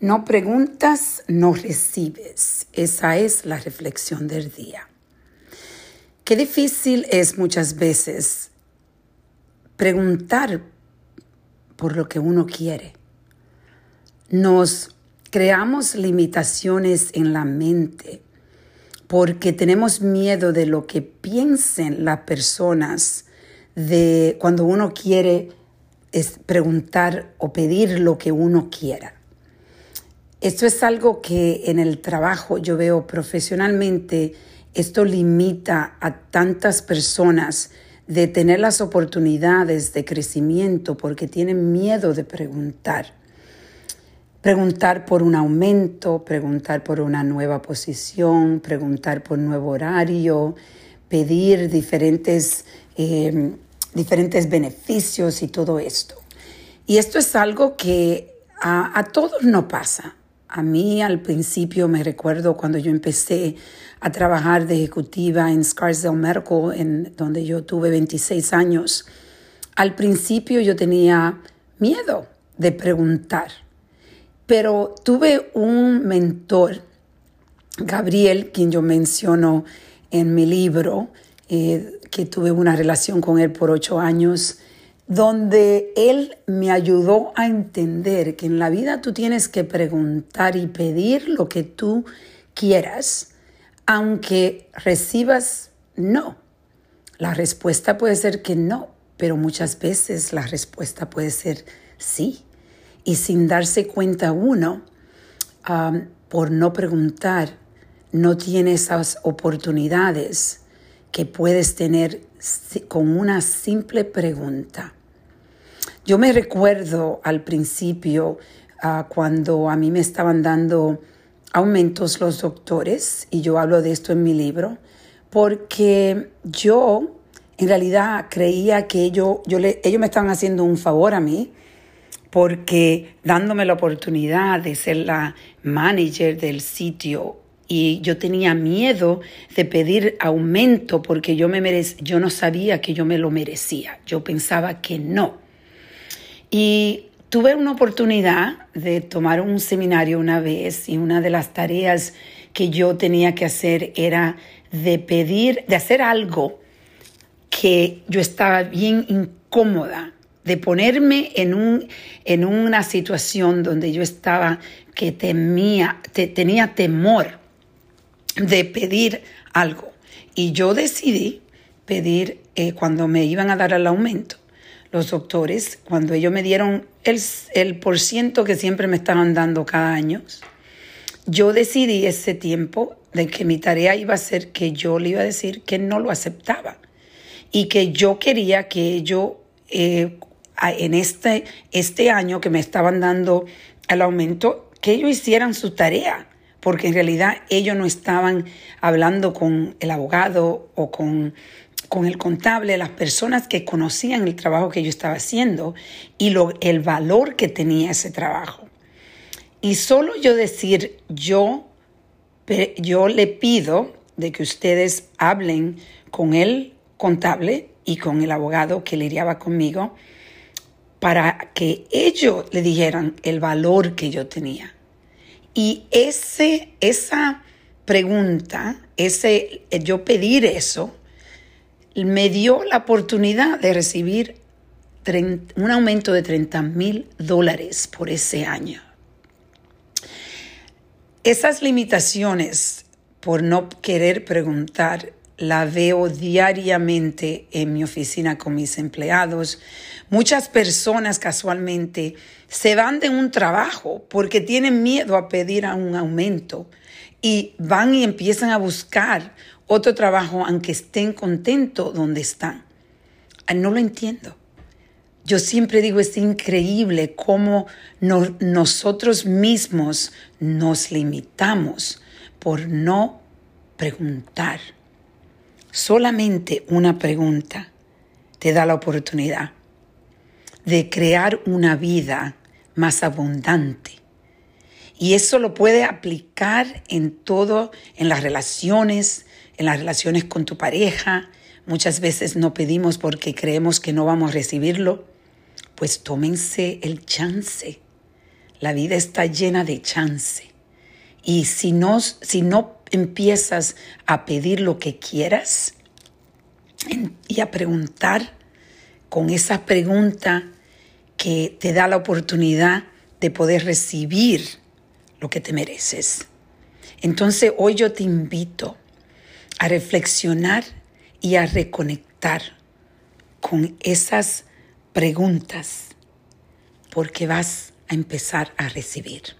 No preguntas, no recibes. Esa es la reflexión del día. Qué difícil es muchas veces preguntar por lo que uno quiere. Nos creamos limitaciones en la mente porque tenemos miedo de lo que piensen las personas de cuando uno quiere preguntar o pedir lo que uno quiera. Esto es algo que en el trabajo yo veo profesionalmente, esto limita a tantas personas de tener las oportunidades de crecimiento porque tienen miedo de preguntar. Preguntar por un aumento, preguntar por una nueva posición, preguntar por un nuevo horario, pedir diferentes, eh, diferentes beneficios y todo esto. Y esto es algo que a, a todos no pasa. A mí al principio me recuerdo cuando yo empecé a trabajar de ejecutiva en Scarsdale Medical, en donde yo tuve 26 años. Al principio yo tenía miedo de preguntar, pero tuve un mentor, Gabriel, quien yo menciono en mi libro, eh, que tuve una relación con él por ocho años donde Él me ayudó a entender que en la vida tú tienes que preguntar y pedir lo que tú quieras, aunque recibas no. La respuesta puede ser que no, pero muchas veces la respuesta puede ser sí. Y sin darse cuenta uno, por no preguntar, no tiene esas oportunidades que puedes tener con una simple pregunta. Yo me recuerdo al principio ah, cuando a mí me estaban dando aumentos los doctores, y yo hablo de esto en mi libro, porque yo en realidad creía que ellos, yo ellos me estaban haciendo un favor a mí, porque dándome la oportunidad de ser la manager del sitio y yo tenía miedo de pedir aumento porque yo, me yo no sabía que yo me lo merecía, yo pensaba que no. Y tuve una oportunidad de tomar un seminario una vez y una de las tareas que yo tenía que hacer era de pedir, de hacer algo que yo estaba bien incómoda, de ponerme en, un, en una situación donde yo estaba que temía, tenía temor de pedir algo. Y yo decidí pedir eh, cuando me iban a dar el aumento los doctores, cuando ellos me dieron el, el por ciento que siempre me estaban dando cada año, yo decidí ese tiempo de que mi tarea iba a ser que yo le iba a decir que no lo aceptaba y que yo quería que ellos eh, en este, este año que me estaban dando el aumento, que ellos hicieran su tarea, porque en realidad ellos no estaban hablando con el abogado o con con el contable, las personas que conocían el trabajo que yo estaba haciendo y lo, el valor que tenía ese trabajo. Y solo yo decir, yo, yo le pido de que ustedes hablen con el contable y con el abogado que lidiaba conmigo para que ellos le dijeran el valor que yo tenía. Y ese, esa pregunta, ese, yo pedir eso, me dio la oportunidad de recibir un aumento de 30 mil dólares por ese año. Esas limitaciones por no querer preguntar la veo diariamente en mi oficina con mis empleados. Muchas personas casualmente se van de un trabajo porque tienen miedo a pedir un aumento y van y empiezan a buscar otro trabajo aunque estén contentos donde están. Ah, no lo entiendo. Yo siempre digo, es increíble cómo nosotros mismos nos limitamos por no preguntar. Solamente una pregunta te da la oportunidad de crear una vida más abundante. Y eso lo puede aplicar en todo, en las relaciones, en las relaciones con tu pareja. Muchas veces no pedimos porque creemos que no vamos a recibirlo. Pues tómense el chance. La vida está llena de chance. Y si no, si no empiezas a pedir lo que quieras y a preguntar con esa pregunta que te da la oportunidad de poder recibir lo que te mereces. Entonces hoy yo te invito a reflexionar y a reconectar con esas preguntas porque vas a empezar a recibir.